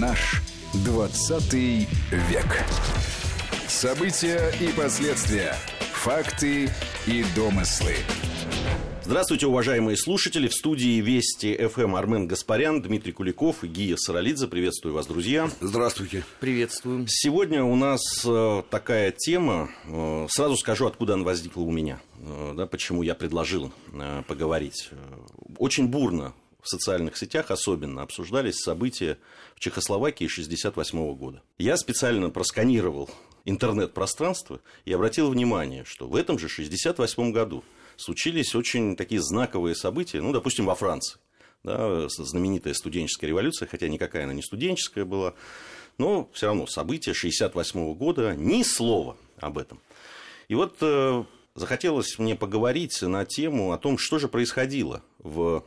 Наш 20 век. События и последствия. Факты и домыслы. Здравствуйте, уважаемые слушатели. В студии Вести ФМ Армен Гаспарян, Дмитрий Куликов и Гия Саралидзе. Приветствую вас, друзья. Здравствуйте. Приветствуем. Сегодня у нас э, такая тема. Э, сразу скажу, откуда она возникла у меня. Э, да, почему я предложил поговорить. Очень бурно в социальных сетях особенно обсуждались события в Чехословакии 1968 года. Я специально просканировал интернет-пространство и обратил внимание, что в этом же 1968 году случились очень такие знаковые события, ну, допустим, во Франции. Да, знаменитая студенческая революция, хотя никакая она не студенческая была, но все равно события 1968 года, ни слова об этом. И вот э, захотелось мне поговорить на тему о том, что же происходило в,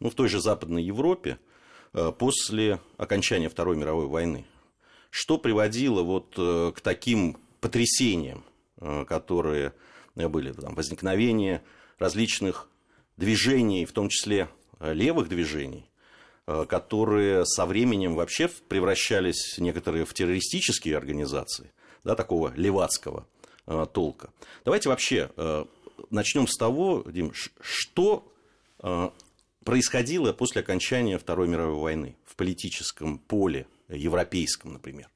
ну, в той же Западной Европе э, после окончания Второй мировой войны. Что приводило вот э, к таким потрясениям, э, которые были там, возникновение различных движений, в том числе левых движений, которые со временем вообще превращались некоторые в террористические организации, да, такого левацкого толка. Давайте вообще начнем с того, Дим, что происходило после окончания Второй мировой войны в политическом поле европейском, например?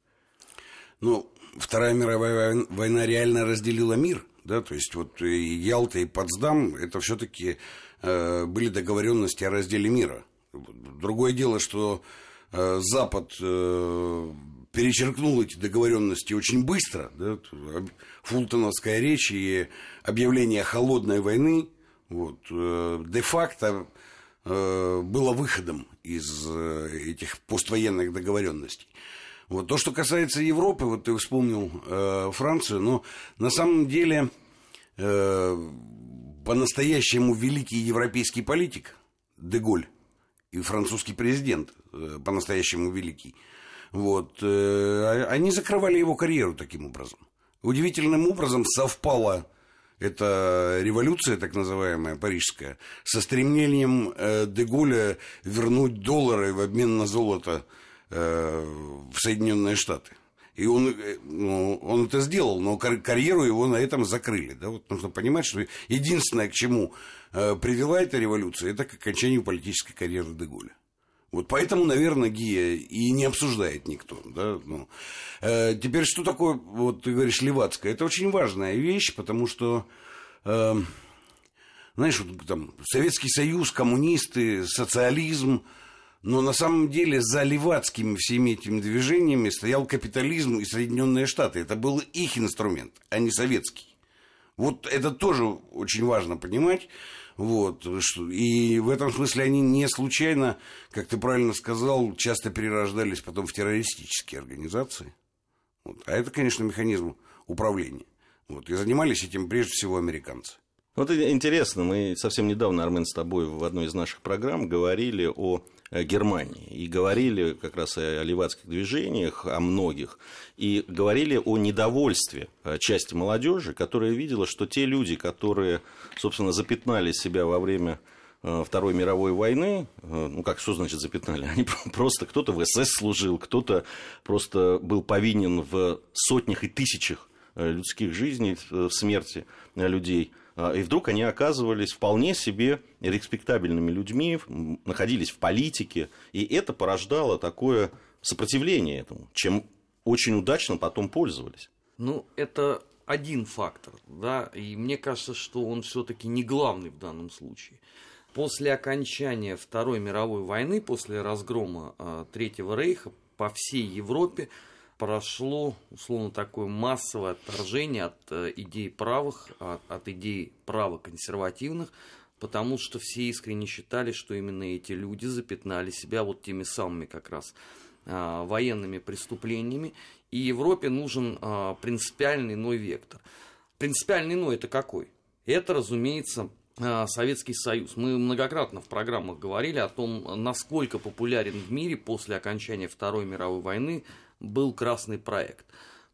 Ну, Вторая мировая война реально разделила мир – да, то есть вот и Ялта и Потсдам это все-таки э, были договоренности о разделе мира. Другое дело, что э, Запад э, перечеркнул эти договоренности очень быстро, да, Фултоновская речь и объявление холодной войны, вот, э, де-факто э, было выходом из э, этих поствоенных договоренностей. Вот то, что касается Европы, вот ты вспомнил э, Францию, но на самом деле э, по-настоящему великий европейский политик Деголь и французский президент э, по-настоящему великий, вот, э, они закрывали его карьеру таким образом. Удивительным образом совпала эта революция, так называемая, парижская, со стремлением э, Деголя вернуть доллары в обмен на золото Э, в Соединенные Штаты. И он, э, ну, он это сделал, но карьеру его на этом закрыли. Да? Вот нужно понимать, что единственное, к чему э, привела эта революция, это к окончанию политической карьеры Деголя. Вот поэтому, наверное, ГИА и не обсуждает никто. Да? Ну, э, теперь, что такое, вот ты говоришь, левацкая? Это очень важная вещь, потому что, э, знаешь, вот, там, Советский Союз, коммунисты, социализм – но на самом деле за левацкими всеми этими движениями стоял капитализм и Соединенные Штаты. Это был их инструмент, а не советский. Вот это тоже очень важно понимать. Вот, и в этом смысле они не случайно, как ты правильно сказал, часто перерождались потом в террористические организации. Вот. А это, конечно, механизм управления. Вот. И занимались этим прежде всего американцы. Вот интересно, мы совсем недавно, Армен, с тобой в одной из наших программ говорили о Германии. И говорили как раз о левацких движениях, о многих. И говорили о недовольстве э, части молодежи, которая видела, что те люди, которые, собственно, запятнали себя во время э, Второй мировой войны, ну как, что значит запятнали? Они просто, кто-то в СС служил, кто-то просто был повинен в сотнях и тысячах людских жизней, в смерти людей – и вдруг они оказывались вполне себе респектабельными людьми, находились в политике, и это порождало такое сопротивление этому, чем очень удачно потом пользовались. Ну, это один фактор, да, и мне кажется, что он все-таки не главный в данном случае. После окончания Второй мировой войны, после разгрома э, Третьего Рейха по всей Европе прошло, условно, такое массовое отторжение от э, идей правых, от, от идей правоконсервативных, потому что все искренне считали, что именно эти люди запятнали себя вот теми самыми как раз а, военными преступлениями, и Европе нужен а, принципиальный иной вектор. Принципиальный иной это какой? Это, разумеется, а, Советский Союз. Мы многократно в программах говорили о том, насколько популярен в мире после окончания Второй мировой войны был красный проект.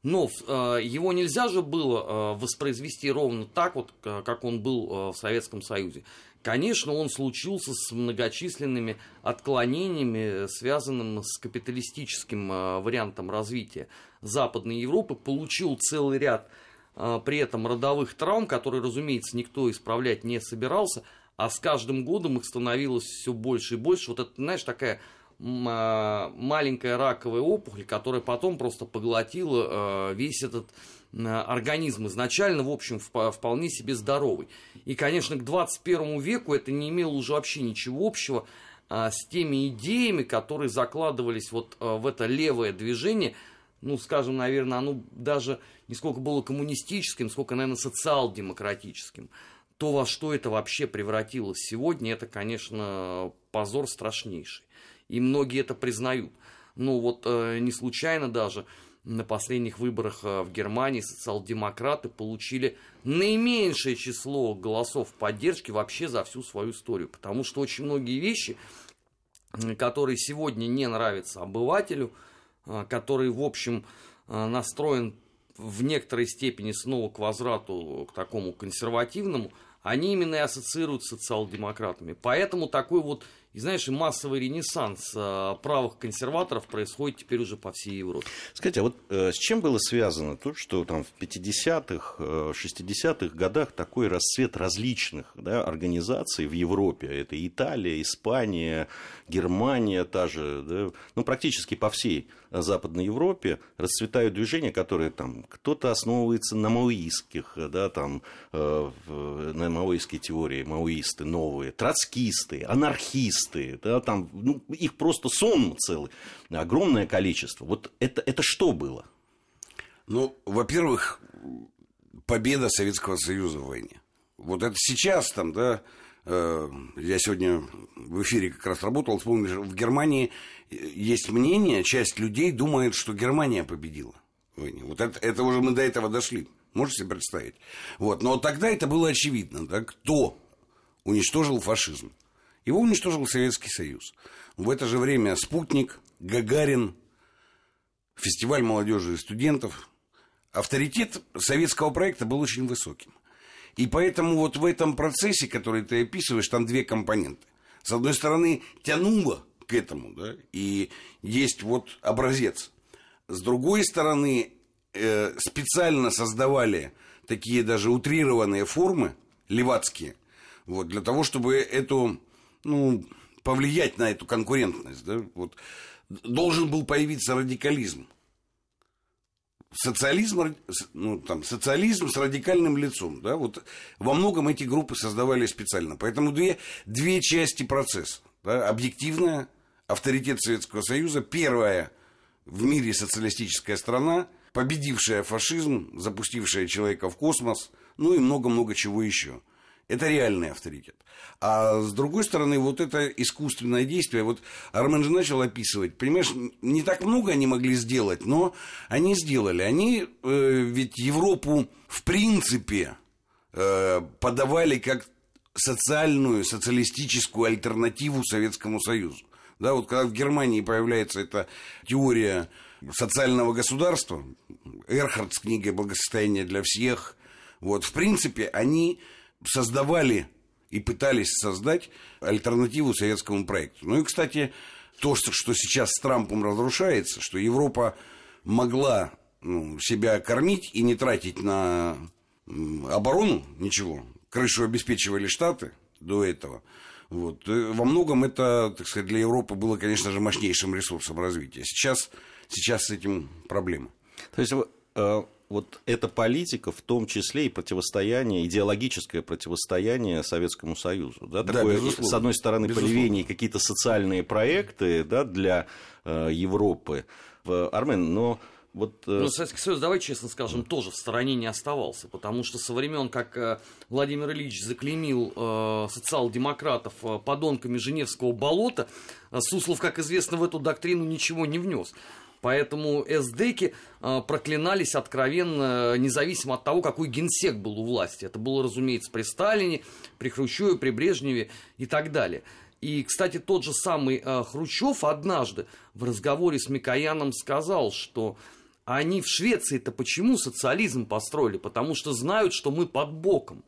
Но э, его нельзя же было э, воспроизвести ровно так, вот, как он был э, в Советском Союзе. Конечно, он случился с многочисленными отклонениями, связанными с капиталистическим э, вариантом развития Западной Европы, получил целый ряд э, при этом родовых травм, которые, разумеется, никто исправлять не собирался, а с каждым годом их становилось все больше и больше. Вот это, знаешь, такая маленькая раковая опухоль, которая потом просто поглотила э, весь этот организм изначально, в общем, вполне себе здоровый. И, конечно, к 21 веку это не имело уже вообще ничего общего а, с теми идеями, которые закладывались вот а, в это левое движение, ну, скажем, наверное, оно даже не сколько было коммунистическим, сколько, наверное, социал-демократическим. То, во что это вообще превратилось сегодня, это, конечно, позор страшнейший. И многие это признают. Ну, вот э, не случайно даже на последних выборах э, в Германии социал-демократы получили наименьшее число голосов поддержки вообще за всю свою историю. Потому что очень многие вещи, которые сегодня не нравятся обывателю, э, который, в общем, э, настроен в некоторой степени снова к возврату к такому консервативному, они именно и ассоциируют с социал-демократами. Поэтому такой вот и знаешь, массовый ренессанс э, правых консерваторов происходит теперь уже по всей Европе. Скажите, а вот э, с чем было связано то, что там в 50-х, э, 60-х годах такой расцвет различных да, организаций в Европе? Это Италия, Испания, Германия та же, да, ну, практически по всей Западной Европе расцветают движения, которые там кто-то основывается на маоистских, да, там, э, на маоистской теории, маоисты новые, троцкисты, анархисты, да, там, ну, их просто сон целый, огромное количество. Вот это, это что было? Ну, во-первых, победа Советского Союза в войне. Вот это сейчас там, да, я сегодня в эфире как раз работал, вспомнил, в Германии есть мнение, часть людей думает, что Германия победила. Вот это, это уже мы до этого дошли. Можете себе представить? Вот. Но тогда это было очевидно, да, кто уничтожил фашизм. Его уничтожил Советский Союз. В это же время «Спутник», «Гагарин», фестиваль молодежи и студентов. Авторитет советского проекта был очень высоким. И поэтому вот в этом процессе, который ты описываешь, там две компоненты. С одной стороны, тянуло к этому, да, и есть вот образец. С другой стороны, э, специально создавали такие даже утрированные формы, левацкие, вот, для того, чтобы эту ну, повлиять на эту конкурентность. Да? Вот, должен был появиться радикализм. Социализм, ну, там, социализм с радикальным лицом. Да? Вот, во многом эти группы создавали специально. Поэтому две, две части процесса. Да? Объективная, авторитет Советского Союза. Первая в мире социалистическая страна, победившая фашизм, запустившая человека в космос, ну и много-много чего еще. Это реальный авторитет. А с другой стороны, вот это искусственное действие, вот Армен же начал описывать, понимаешь, не так много они могли сделать, но они сделали. Они э, ведь Европу в принципе э, подавали как социальную, социалистическую альтернативу Советскому Союзу. Да, вот когда в Германии появляется эта теория социального государства, Эрхард с книгой «Благосостояние для всех», вот, в принципе, они создавали и пытались создать альтернативу советскому проекту. Ну и, кстати, то, что сейчас с Трампом разрушается, что Европа могла ну, себя кормить и не тратить на оборону ничего, крышу обеспечивали Штаты до этого. Вот. Э, во многом это, так сказать, для Европы было, конечно же, мощнейшим ресурсом развития. Сейчас, сейчас с этим проблема. То есть вот эта политика, в том числе и противостояние, идеологическое противостояние Советскому Союзу. Да, такое, да, с одной стороны, безусловно. какие-то социальные проекты да, для э, Европы. Армен, но вот... Э, ну, Советский Союз, давай честно скажем, тоже в стороне не оставался, потому что со времен, как э, Владимир Ильич заклеймил э, социал-демократов э, подонками Женевского болота, Суслов, как известно, в эту доктрину ничего не внес. Поэтому эсдеки э, проклинались откровенно, независимо от того, какой генсек был у власти. Это было, разумеется, при Сталине, при Хрущеве, при Брежневе и так далее. И, кстати, тот же самый э, Хрущев однажды в разговоре с Микояном сказал, что А они в Швеции-то почему социализм построили? Потому что знают, что мы под боком.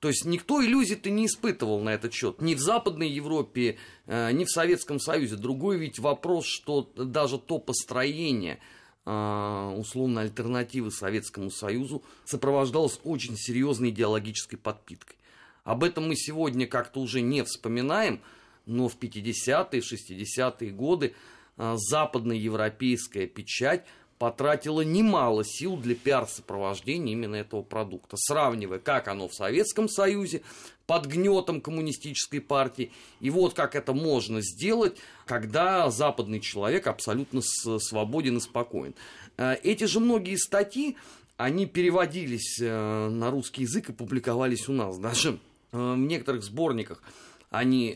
То есть никто иллюзий-то не испытывал на этот счет. Ни в Западной Европе, э, ни в Советском Союзе. Другой ведь вопрос, что даже то построение э, условно альтернативы Советскому Союзу сопровождалось очень серьезной идеологической подпиткой. Об этом мы сегодня как-то уже не вспоминаем, но в 50-е, 60-е годы э, западноевропейская печать потратила немало сил для пиар-сопровождения именно этого продукта, сравнивая, как оно в Советском Союзе, под гнетом коммунистической партии, и вот как это можно сделать, когда западный человек абсолютно свободен и спокоен. Э, эти же многие статьи, они переводились э, на русский язык и публиковались у нас, даже э, в некоторых сборниках они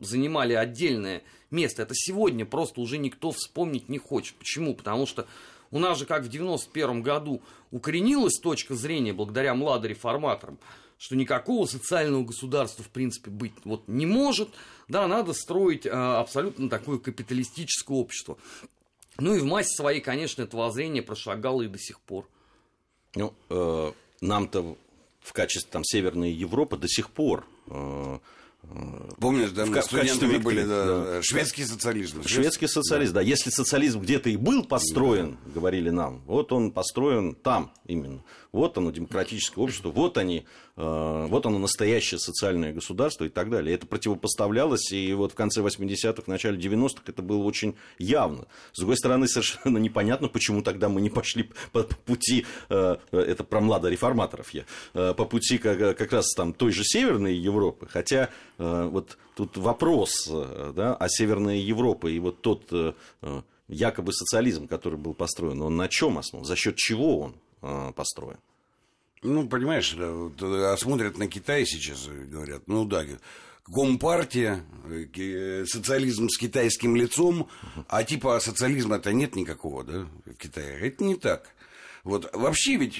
занимали отдельное место. Это сегодня просто уже никто вспомнить не хочет. Почему? Потому что у нас же, как в 91 году, укоренилась точка зрения благодаря младореформаторам, что никакого социального государства, в принципе, быть вот не может. Да, надо строить а, абсолютно такое капиталистическое общество. Ну и в массе своей, конечно, это воззрение прошагало и до сих пор. Ну, э, нам-то в качестве там, Северной Европы до сих пор э, Помнишь, да, мы студентами были, да, да. шведский социализм. Шведский социализм, да. да. Если социализм где-то и был построен, да. говорили нам, вот он построен там именно. Вот оно, демократическое общество, вот они, э, вот оно, настоящее социальное государство и так далее. Это противопоставлялось, и вот в конце 80-х, начале 90-х это было очень явно. С другой стороны, совершенно непонятно, почему тогда мы не пошли по пути, э, это про младореформаторов я, э, по пути как, как раз там той же Северной Европы, хотя вот тут вопрос да, о Северной Европе и вот тот якобы социализм, который был построен, он на чем основан, за счет чего он Э, построен. Ну, понимаешь, а смотрят на Китай сейчас и говорят, ну да, Компартия, э, социализм с китайским лицом, а типа социализма-то нет никакого, да, в Китае. Это не так. Вот вообще ведь,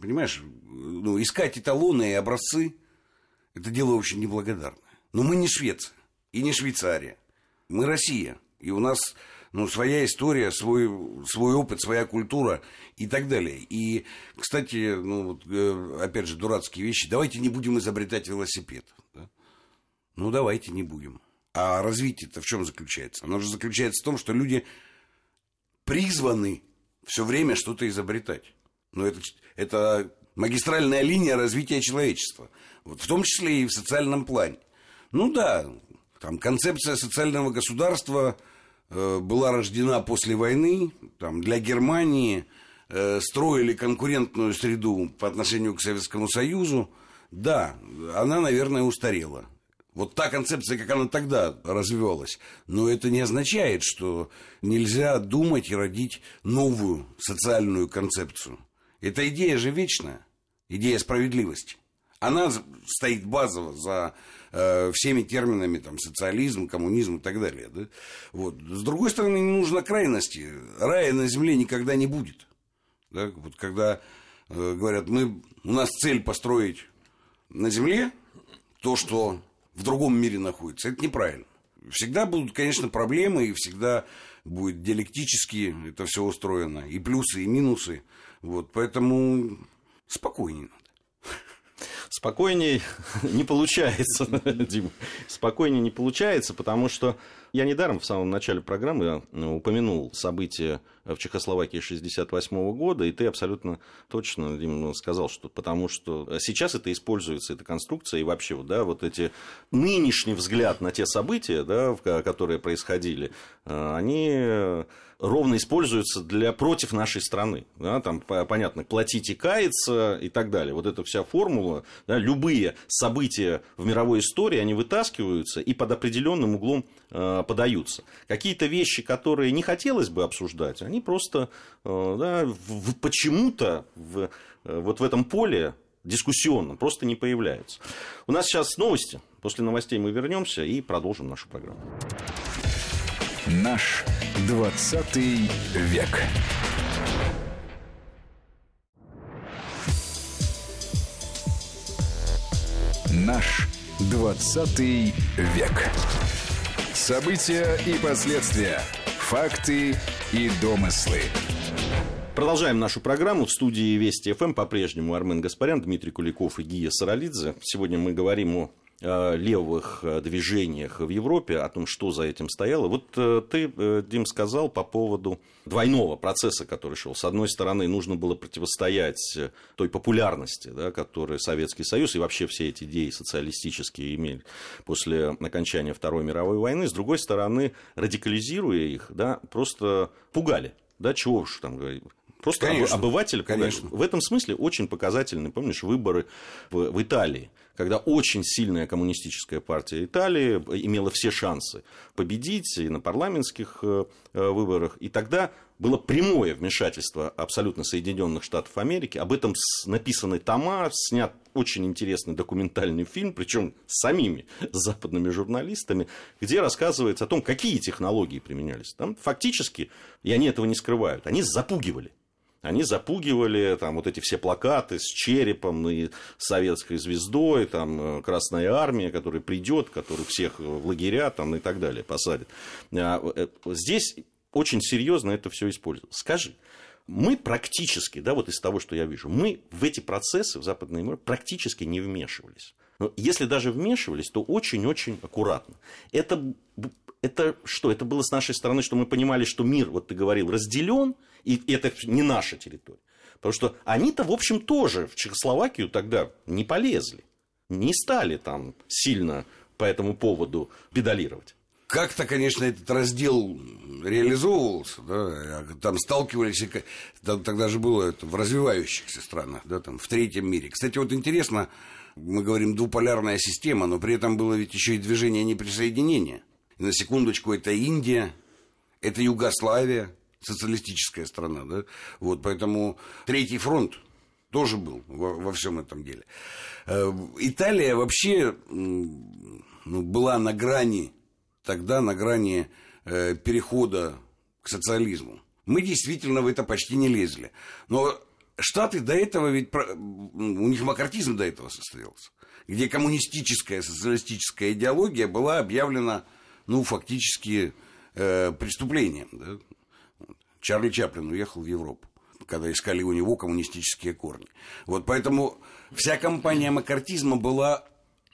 понимаешь, ну, искать эталоны и образцы, это дело очень неблагодарное. Но мы не Швеция и не Швейцария. Мы Россия. И у нас ну, своя история, свой, свой опыт, своя культура и так далее. И, кстати, ну, вот, э, опять же, дурацкие вещи. Давайте не будем изобретать велосипед. Да? Ну, давайте не будем. А развитие-то в чем заключается? Оно же заключается в том, что люди призваны все время что-то изобретать. Но это, это магистральная линия развития человечества. Вот в том числе и в социальном плане. Ну да, там концепция социального государства – была рождена после войны, там, для Германии э, строили конкурентную среду по отношению к Советскому Союзу, да, она, наверное, устарела. Вот та концепция, как она тогда развивалась. Но это не означает, что нельзя думать и родить новую социальную концепцию. Эта идея же вечная, идея справедливости. Она стоит базово за э, всеми терминами там, социализм, коммунизм и так далее. Да? Вот. С другой стороны, не нужно крайности. Рая на земле никогда не будет. Да? Вот когда э, говорят, мы, у нас цель построить на земле то, что в другом мире находится, это неправильно. Всегда будут, конечно, проблемы, и всегда будет диалектически это все устроено, и плюсы, и минусы. Вот, поэтому спокойнее Спокойней не получается, Дима. Спокойнее не получается, потому что я недаром в самом начале программы ну, упомянул события в Чехословакии 1968 года, и ты абсолютно точно, Дима, сказал, что потому что сейчас это используется, эта конструкция, и вообще да, вот эти нынешний взгляд на те события, да, которые происходили, э, они ровно используются для против нашей страны. Да, там, понятно, платить и каяться и так далее. Вот эта вся формула, да, любые события в мировой истории, они вытаскиваются и под определенным углом э, подаются. Какие-то вещи, которые не хотелось бы обсуждать, они просто э, да, почему-то в, э, вот в этом поле дискуссионном просто не появляются. У нас сейчас новости. После новостей мы вернемся и продолжим нашу программу. Наш 20 век. Наш 20 век. События и последствия. Факты и домыслы. Продолжаем нашу программу. В студии Вести ФМ по-прежнему Армен Гаспарян, Дмитрий Куликов и Гия Саралидзе. Сегодня мы говорим о левых э, движениях в Европе, о том, что за этим стояло. Вот э, ты, Дим, сказал по поводу двойного процесса, который шел. С одной стороны, нужно было противостоять той популярности, да, которую Советский Союз и вообще все эти идеи социалистические имели после окончания Второй мировой войны. С другой стороны, радикализируя их, да, просто пугали. Да, чего уж там говорить. Просто конечно, обыватель, конечно. в этом смысле очень показательны, помнишь, выборы в, в Италии, когда очень сильная коммунистическая партия Италии имела все шансы победить и на парламентских э, э, выборах, и тогда было прямое вмешательство абсолютно Соединенных Штатов Америки. Об этом написаны тома, снят очень интересный документальный фильм, причем самими западными журналистами, где рассказывается о том, какие технологии применялись. Там фактически, и они этого не скрывают, они запугивали они запугивали там вот эти все плакаты с черепом и советской звездой, там э, Красная Армия, которая придет, которая всех в лагеря там, и так далее посадит. А, э, здесь очень серьезно это все используют. Скажи, мы практически, да, вот из того, что я вижу, мы в эти процессы в Западной Европе практически не вмешивались. Но если даже вмешивались, то очень-очень аккуратно. Это, это что? Это было с нашей стороны, что мы понимали, что мир, вот ты говорил, разделен, и это не наша территория. Потому что они-то, в общем, тоже в Чехословакию тогда не полезли. Не стали там сильно по этому поводу педалировать. Как-то, конечно, этот раздел реализовывался, да, там сталкивались, тогда же было это в развивающихся странах, да, там, в третьем мире. Кстати, вот интересно, мы говорим двуполярная система, но при этом было ведь еще и движение неприсоединения. И на секундочку, это Индия, это Югославия, социалистическая страна, да, вот, поэтому Третий фронт тоже был во, во всем этом деле. Э, Италия вообще ну, была на грани, тогда на грани э, перехода к социализму. Мы действительно в это почти не лезли. Но Штаты до этого ведь, у них макартизм до этого состоялся, где коммунистическая, социалистическая идеология была объявлена, ну, фактически э, преступлением. Да? Чарли Чаплин уехал в Европу когда искали у него коммунистические корни. Вот поэтому вся кампания макартизма была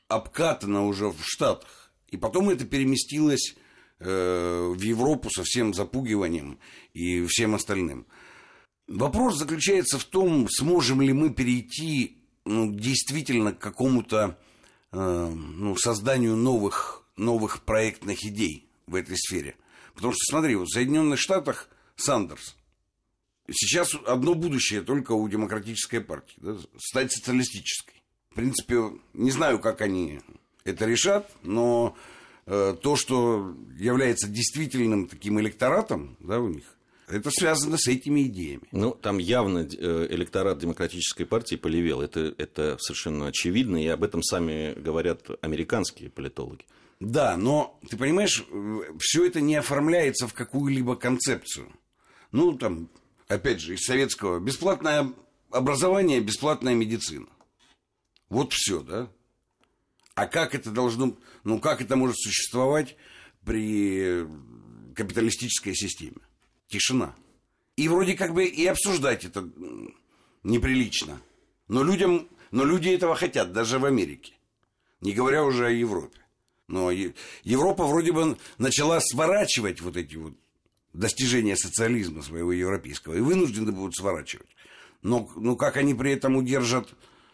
обкатана уже в Штатах. И потом это переместилось э, в Европу со всем запугиванием и всем остальным. Вопрос заключается в том, сможем ли мы перейти ну, действительно к какому-то э, ну, созданию новых, новых проектных идей в этой сфере. Потому что, смотри, вот в Соединенных Штатах Сандерс. Сейчас одно будущее только у демократической партии. Да, стать социалистической. В принципе, не знаю, как они это решат, но э, то, что является действительным таким электоратом да, у них, это связано с этими идеями. Ну, там явно э, электорат демократической партии полевел. Это, это совершенно очевидно, и об этом сами говорят американские политологи. Да, но ты понимаешь, э, все это не оформляется в какую-либо концепцию. Ну, там, опять же, из советского. Бесплатное образование, бесплатная медицина. Вот все, да? А как это должно, ну, как это может существовать при капиталистической системе? Тишина. И вроде как бы и обсуждать это неприлично. Но людям, но люди этого хотят, даже в Америке. Не говоря уже о Европе. Но Европа вроде бы начала сворачивать вот эти вот достижения социализма своего европейского и вынуждены будут сворачивать. Но, но как они при этом удержат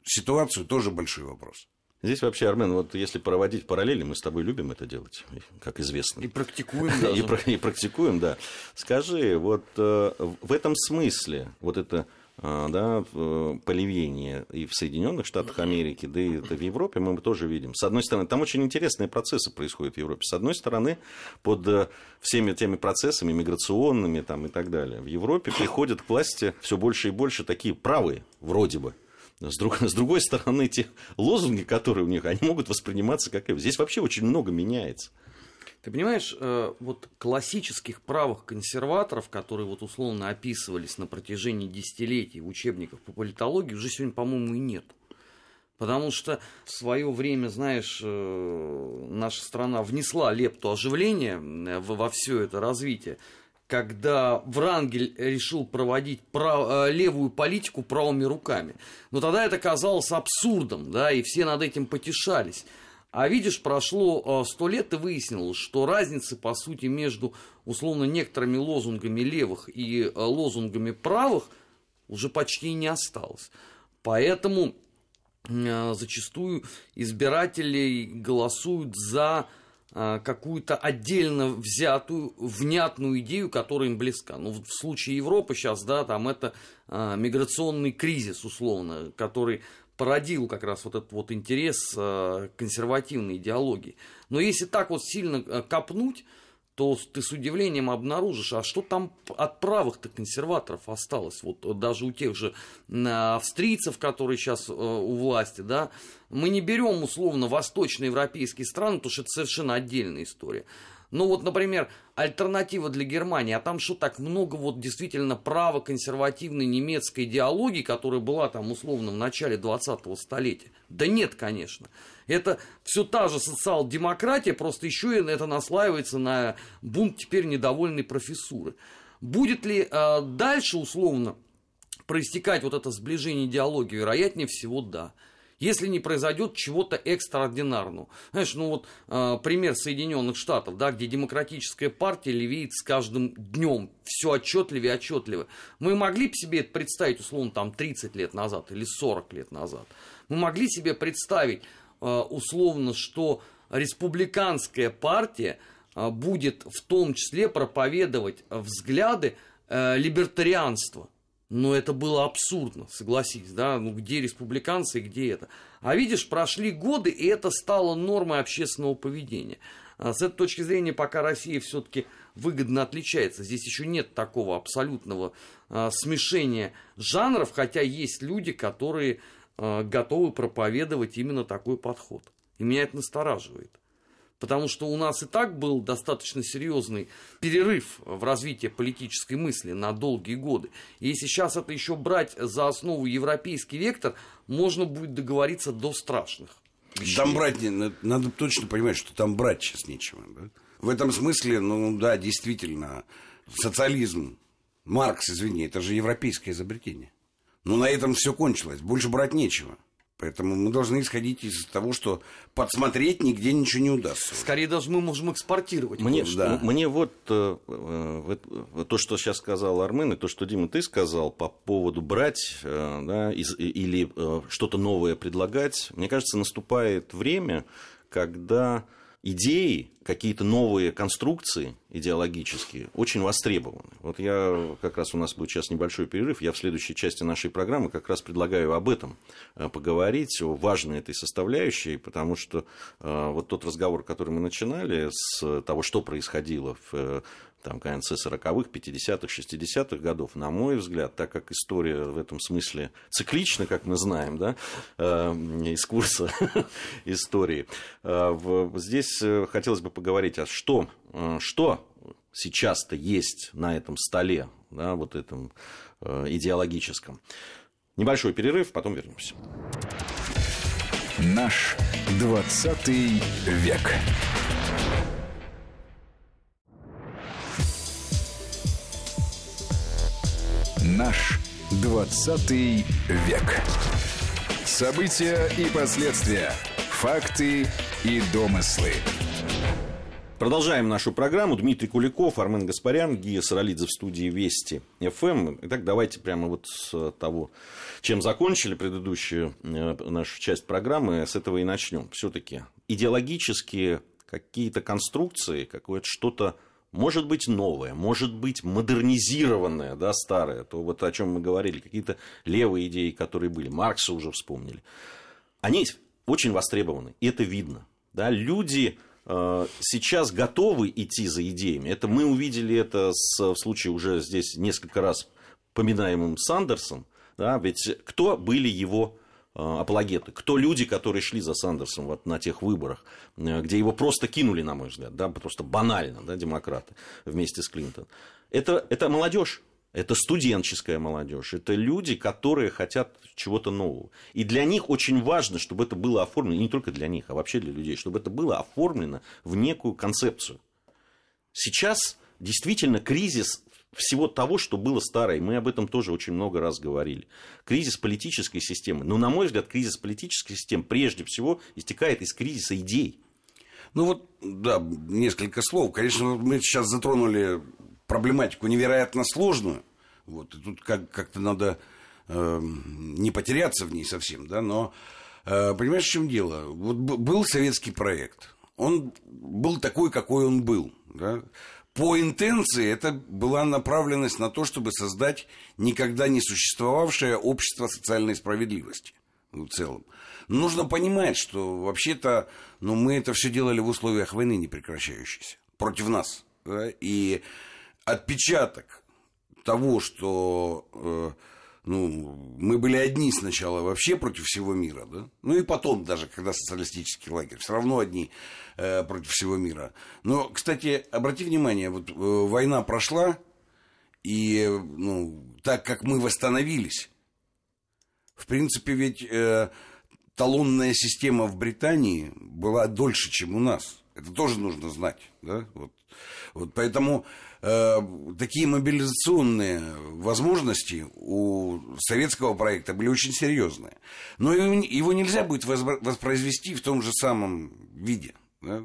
ситуацию, тоже большой вопрос. Здесь вообще, Армен, вот если проводить параллели, мы с тобой любим это делать, как известно. И практикуем. И, и практикуем, да. Скажи, вот э, в этом смысле вот это да, поливение и в Соединенных Штатах Америки, да и в Европе мы тоже видим. С одной стороны, там очень интересные процессы происходят в Европе. С одной стороны, под э, всеми теми процессами миграционными там, и так далее, в Европе приходят к власти все больше и больше такие правые, вроде бы, с, друг, с другой стороны, те лозунги, которые у них, они могут восприниматься как... Здесь вообще очень много меняется. Ты понимаешь, э, вот классических правых консерваторов, которые вот условно описывались на протяжении десятилетий в учебниках по политологии, уже сегодня, по-моему, и нет. Потому что в свое время, знаешь, э, наша страна внесла лепту оживления э, во все это развитие. когда Врангель решил проводить прав... Левую политику правыми руками. Но тогда это казалось абсурдом, да, и все над этим потешались. А видишь, прошло э, сто лет и выяснилось, что разницы, по сути, между, условно, некоторыми лозунгами левых и э, лозунгами правых уже почти не осталось. Поэтому зачастую избиратели голосуют за а, какую-то отдельно взятую, внятную идею, которая им близка. Ну, в случае Европы сейчас, да, там это а, миграционный кризис, условно, который породил как раз вот этот вот интерес а, консервативной идеологии. Но если так вот сильно а, копнуть, то ты с удивлением обнаружишь, а что там от правых-то консерваторов осталось, вот э, даже у тех же австрийцев, которые сейчас э, у власти, да, мы не берем условно восточноевропейские страны, потому что это совершенно отдельная история. Ну вот, например, альтернатива для Германии, а там что так много вот действительно право-консервативной немецкой идеологии, которая была там условно в начале 20-го столетия? Да нет, конечно. Это все та же социал-демократия, просто еще и это наслаивается на бунт теперь недовольной профессуры. Будет ли э, дальше условно проистекать вот это сближение идеологии? Вероятнее всего, да если не произойдет чего-то экстраординарного. Знаешь, ну вот э, пример Соединенных Штатов, да, где демократическая партия левеет с каждым днем все отчетливее и отчетливее. Мы могли бы себе это представить, условно, там 30 лет назад или 40 лет назад. Мы могли себе представить, э, условно, что республиканская партия э, будет в том числе проповедовать взгляды э, либертарианства – но это было абсурдно, согласись, да, ну где республиканцы, где это. А видишь, прошли годы, и это стало нормой общественного поведения. А с этой точки зрения, пока Россия все-таки выгодно отличается, здесь еще нет такого абсолютного а, смешения жанров, хотя есть люди, которые а, готовы проповедовать именно такой подход. И меня это настораживает потому что у нас и так был достаточно серьезный перерыв в развитии политической мысли на долгие годы. Если сейчас это еще брать за основу европейский вектор, можно будет договориться до страшных. Вещей. Там брать, надо точно понимать, что там брать сейчас нечего. Да? В этом смысле, ну да, действительно, социализм, Маркс, извини, это же европейское изобретение. Но на этом все кончилось, больше брать нечего. Поэтому мы должны исходить из того, что подсмотреть нигде ничего не удастся. Скорее даже мы можем экспортировать. Мне, да. мне вот э, э, то, что сейчас сказал Армен, и то, что, Дима, ты сказал по поводу брать э, да, из, или э, что-то новое предлагать, мне кажется, наступает время, когда идеи, какие-то новые конструкции идеологические очень востребованы. Вот я, как раз у нас будет сейчас небольшой перерыв, я в следующей части нашей программы как раз предлагаю об этом э, поговорить, о важной этой составляющей, потому что э, вот тот разговор, который мы начинали с того, что происходило в э, там, конце 40-х, 50-х, 60-х годов, на мой взгляд, так как история в этом смысле циклична, как мы знаем, да, э, из курса истории, э, здесь э, хотелось бы поговорить, а что, что сейчас-то есть на этом столе, да, вот этом идеологическом. Небольшой перерыв, потом вернемся. Наш 20 век. Наш 20 век. События и последствия. Факты и домыслы. Продолжаем нашу программу. Дмитрий Куликов, Армен Гаспарян, Гия Саралидзе в студии Вести ФМ. Итак, давайте прямо вот с того, чем закончили предыдущую э, нашу часть программы, с этого и начнем. Все-таки идеологические какие-то конструкции, какое-то что-то может быть новое, может быть модернизированное, да, старое, то вот о чем мы говорили, какие-то левые идеи, которые были, Маркса уже вспомнили, они очень востребованы, и это видно. Да, люди э, сейчас готовы идти за идеями. Это мы увидели это с, в случае уже здесь несколько раз поминаемым Сандерсом. Да, ведь кто были его апологеты, кто люди, которые шли за Сандерсом вот на тех выборах, э, где его просто кинули, на мой взгляд, да, просто банально, да, демократы вместе с Клинтон. Это, это молодежь. Это студенческая молодежь, это люди, которые хотят чего-то нового. И для них очень важно, чтобы это было оформлено, и не только для них, а вообще для людей, чтобы это было оформлено в некую концепцию. Сейчас действительно кризис всего того, что было старое. Мы об этом тоже очень много раз говорили. Кризис политической системы. Но, на мой взгляд, кризис политической системы прежде всего истекает из кризиса идей. Ну вот, да, несколько слов. Конечно, мы сейчас затронули проблематику невероятно сложную. Вот, и тут как- как-то надо э, не потеряться в ней совсем, да, но э, понимаешь, в чем дело? Вот был советский проект. Он был такой, какой он был. Да? По интенции это была направленность на то, чтобы создать никогда не существовавшее общество социальной справедливости в целом. Но нужно понимать, что вообще-то ну, мы это все делали в условиях войны непрекращающейся против нас. да, И отпечаток того, что э, ну, мы были одни сначала вообще против всего мира, да? ну и потом даже, когда социалистический лагерь, все равно одни э, против всего мира. Но, кстати, обрати внимание, вот э, война прошла, и э, ну, так как мы восстановились, в принципе, ведь э, талонная система в Британии была дольше, чем у нас. Это тоже нужно знать. Да? Вот. Вот поэтому э, такие мобилизационные возможности у советского проекта были очень серьезные. Но его, нельзя будет воспроизвести в том же самом виде. да.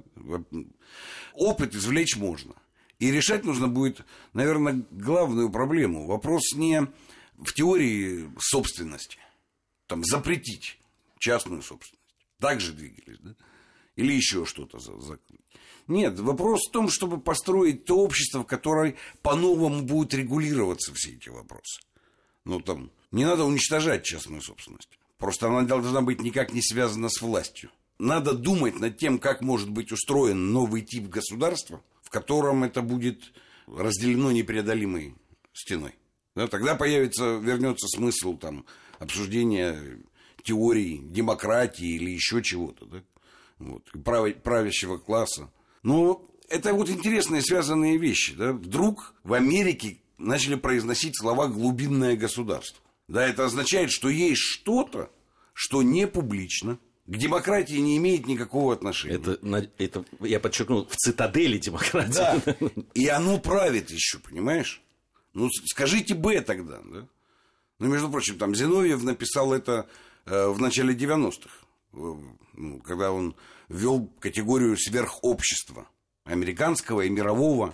Опыт извлечь можно. И решать нужно будет, наверное, главную проблему. Вопрос не в теории собственности, там, запретить частную собственность. Так же двигались, да? Или еще что-то за, за... Нет, вопрос в том, чтобы построить то общество, в которое по-новому будут регулироваться все эти вопросы. Ну, там, не надо уничтожать частную собственность. Просто она должна быть никак не связана с властью. Надо думать над тем, как может быть устроен новый тип государства, в котором это будет разделено непреодолимой стеной. Да, тогда появится, вернется смысл там, обсуждения теорий демократии или еще чего-то, да? вот, прав, правящего класса. Но это вот интересные связанные вещи. Да? Вдруг в Америке начали произносить слова «глубинное государство». Да, это означает, что есть что-то, что не публично, к демократии не имеет никакого отношения. Это, это я подчеркнул, в цитадели демократии. Да. И оно правит еще, понимаешь? Ну, скажите «Б» тогда, да? Ну, между прочим, там Зиновьев написал это э, в начале 90-х, э, ну, когда он ввел категорию сверхобщества, американского и мирового,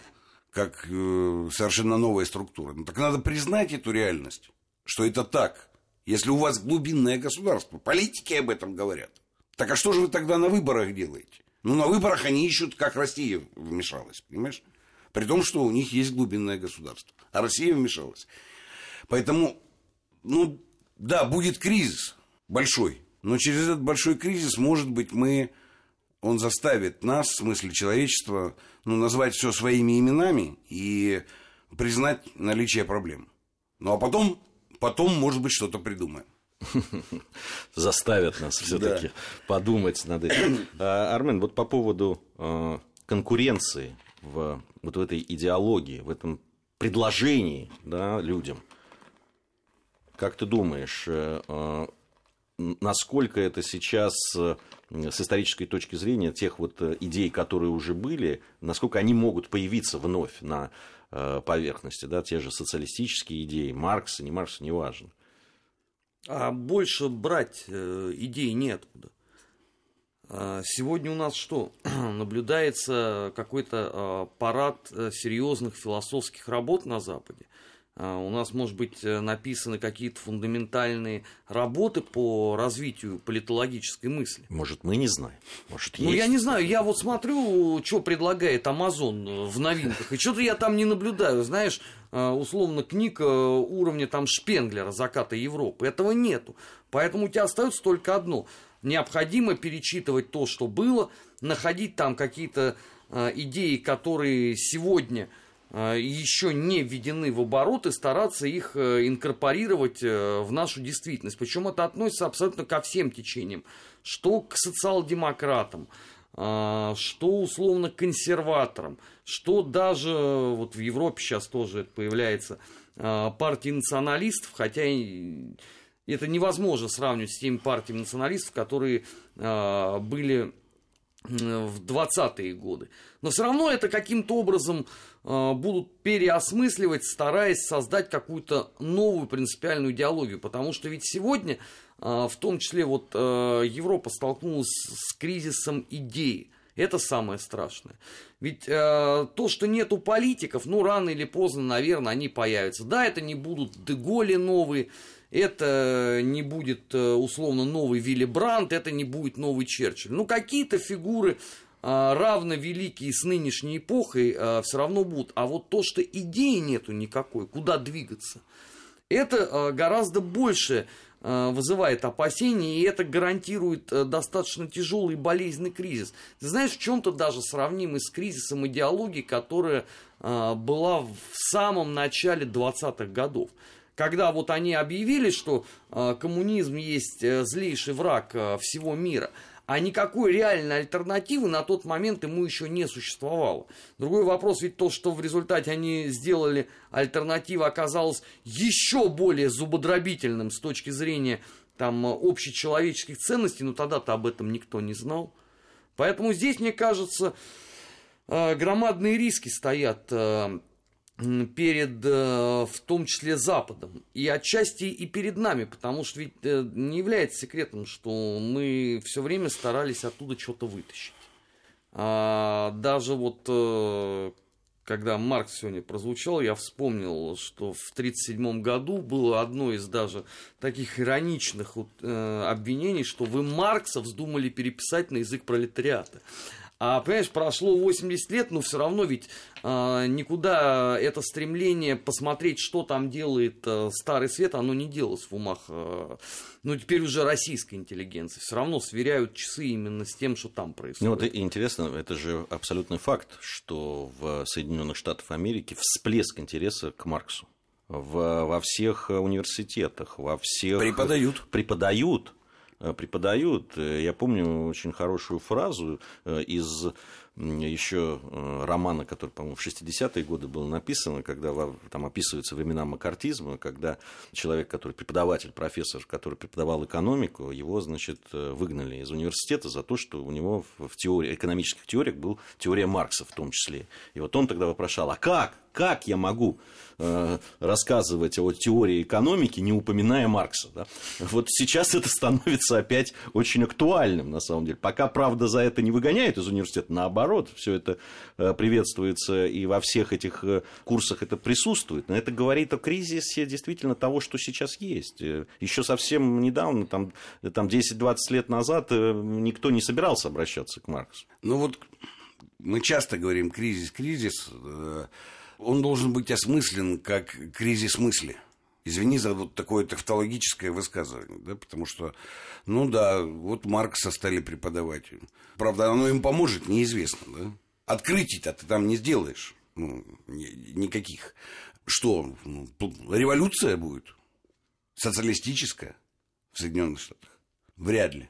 как э, совершенно новая структура. Ну, так надо признать эту реальность, что это так. Если у вас глубинное государство, политики об этом говорят. Так а что же вы тогда на выборах делаете? Ну, на выборах они ищут, как Россия вмешалась, понимаешь? При том, что у них есть глубинное государство. А Россия вмешалась. Поэтому, ну, да, будет кризис большой. Но через этот большой кризис, может быть, мы... Он заставит нас, в смысле человечества, ну, назвать все своими именами и признать наличие проблем. Ну, а потом, потом может быть, что-то придумаем. заставят нас все-таки подумать над этим. А, Армен, вот по поводу э, конкуренции в вот в этой идеологии, в этом предложении да, людям. Как ты думаешь, э, э, насколько это сейчас э, с исторической точки зрения тех вот э, идей, которые уже были, насколько они могут появиться вновь на э, поверхности, да, те же социалистические идеи, Маркса, не Маркса, неважно. А больше брать идей неоткуда. А Сегодня у нас что? Наблюдается какой-то а, парад серьезных философских работ на Западе. А, У нас, может быть, э, написаны какие-то фундаментальные работы по развитию политологической мысли. Может, мы не знаем, может, Ну, есть. я не знаю, я вот смотрю, что предлагает Amazon в новинках, и что-то я там не наблюдаю, знаешь, э, условно, книг э, уровня там Шпенглера «Заката Европы», этого нету. Поэтому у тебя остается только одно. Необходимо перечитывать то, что было, находить там какие-то э, идеи, которые сегодня э, еще не введены в оборот, и стараться их э, инкорпорировать э, в нашу действительность. Причем это относится абсолютно ко всем течениям. Что к социал-демократам, что условно к консерваторам, что даже вот в Европе сейчас тоже это появляется партии националистов, хотя это невозможно сравнивать с теми партиями националистов, которые были в 20-е годы. Но все равно это каким-то образом э, будут переосмысливать, стараясь создать какую-то новую принципиальную идеологию. Потому что ведь сегодня, э, в том числе, вот э, Европа столкнулась с кризисом идеи. Это самое страшное. Ведь э, то, что нету политиков, ну, рано или поздно, наверное, они появятся. Да, это не будут Деголи новые, это не будет э, условно новый Вилли Брандт, это не будет новый Черчилль. Ну, какие-то фигуры а, равно великие с нынешней эпохой а, все равно будут. А вот то, что идеи нету никакой, куда двигаться, это а, гораздо больше вызывает опасения, и это гарантирует достаточно тяжелый и болезненный кризис. Ты знаешь, в чем-то даже сравнимый с кризисом идеологии, которая была в самом начале 20-х годов когда вот они объявили, что э, коммунизм есть э, злейший враг э, всего мира, а никакой реальной альтернативы на тот момент ему еще не существовало. Другой вопрос ведь то, что в результате они сделали, альтернатива оказалась еще более зубодробительным с точки зрения там, общечеловеческих ценностей, но тогда-то об этом никто не знал. Поэтому здесь, мне кажется, громадные риски стоят перед, э, в том числе, Западом. И отчасти и перед нами, потому что ведь э, не является секретом, что мы все время старались оттуда что-то вытащить. А даже вот, э, когда Маркс сегодня прозвучал, я вспомнил, что в 1937 году было одно из даже таких ироничных обвинений, что вы Маркса вздумали переписать на язык пролетариата. А, понимаешь, прошло 80 лет, но все равно ведь а, никуда это стремление посмотреть, что там делает а, Старый Свет, оно не делалось в умах, а, ну, теперь уже российской интеллигенции. Все равно сверяют часы именно с тем, что там происходит. Ну, вот и интересно, это же абсолютный факт, что в Соединенных Штатах Америки всплеск интереса к Марксу. В, во всех университетах, во всех... Преподают. Преподают преподают. Э, я помню очень хорошую фразу э, из еще романа, который, по-моему, в 60-е годы был написан, когда там описываются времена макартизма, когда человек, который преподаватель, профессор, который преподавал экономику, его, значит, выгнали из университета за то, что у него в теории, экономических теориях был теория Маркса в том числе. И вот он тогда вопрошал, а как? Как я могу Э, рассказывать о теории экономики, не упоминая Маркса. Да? Вот сейчас это становится опять очень актуальным, на самом деле. Пока, правда, за это не выгоняют из университета, наоборот, все это э, приветствуется и во всех этих э, курсах это присутствует. Но это говорит о кризисе действительно того, что сейчас есть. Еще совсем недавно, там, там 10-20 лет назад, никто не собирался обращаться к Марксу. Ну вот мы часто говорим кризис, кризис он должен быть осмыслен как кризис мысли. Извини за вот такое тавтологическое высказывание, да, потому что, ну да, вот Маркса стали преподавать. Правда, оно им поможет, неизвестно, да. Открытий-то ты там не сделаешь, ну, никаких. Что, ну, революция будет? Социалистическая в Соединенных Штатах? Вряд ли.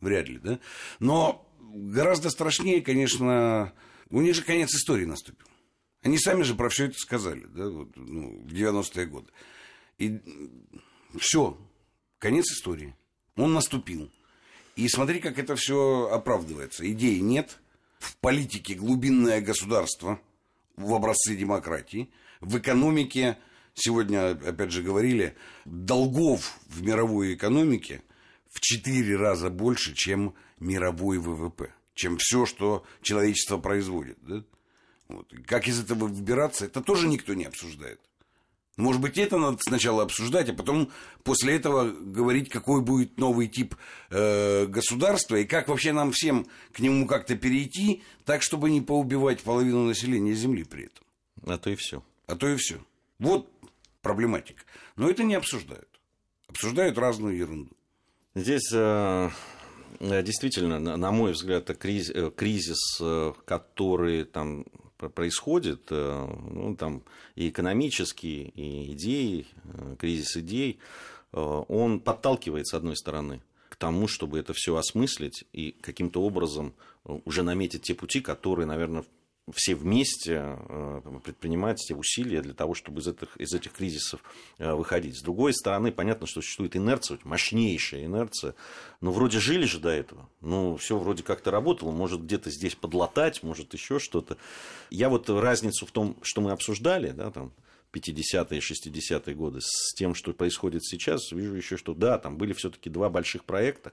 Вряд ли, да? Но гораздо страшнее, конечно, у них же конец истории наступил. Они сами же про все это сказали, да, вот, ну, в 90-е годы. И все, конец истории. Он наступил. И смотри, как это все оправдывается. Идеи нет, в политике глубинное государство в образце демократии, в экономике, сегодня, опять же, говорили, долгов в мировой экономике в четыре раза больше, чем мировой ВВП, чем все, что человечество производит. Да? Вот. Как из этого выбираться, это тоже никто не обсуждает. Может быть, это надо сначала обсуждать, а потом после этого говорить, какой будет новый тип э, государства и как вообще нам всем к нему как-то перейти, так, чтобы не поубивать половину населения Земли при этом. А то и все. А то и все. Вот проблематика. Но это не обсуждают. Обсуждают разную ерунду. Здесь э, действительно, на мой взгляд, кризис, э, кризис который там происходит, э, ну, там и экономические, и идеи, э, кризис идей, э, он подталкивает, с одной стороны, к тому, чтобы это все осмыслить и каким-то образом уже наметить те пути, которые, наверное, все вместе предпринимать те усилия для того, чтобы из этих, из этих кризисов выходить. С другой стороны, понятно, что существует инерция, мощнейшая инерция. Но вроде жили же до этого. Ну, все вроде как-то работало. Может, где-то здесь подлатать, может, еще что-то. Я вот разницу в том, что мы обсуждали, да, там, 50-е, 60-е годы с тем, что происходит сейчас, вижу еще, что да, там были все-таки два больших проекта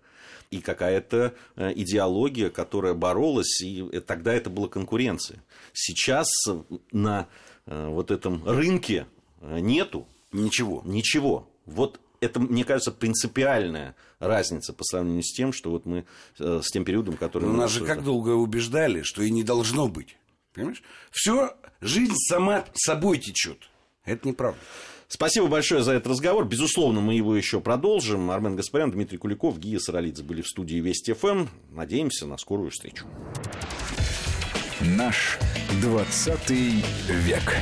и какая-то э, идеология, которая боролась, и тогда это была конкуренция. Сейчас на э, вот этом рынке э, нету ничего. Ничего. Вот это, мне кажется, принципиальная разница по сравнению с тем, что вот мы с тем периодом, который... Но нас же как долго убеждали, что и не должно быть. Понимаешь? Все, жизнь сама собой течет. Это неправда. Спасибо большое за этот разговор. Безусловно, мы его еще продолжим. Армен Гаспарян, Дмитрий Куликов, Гия Саралидзе были в студии Вести ФМ. Надеемся на скорую встречу. Наш 20 век.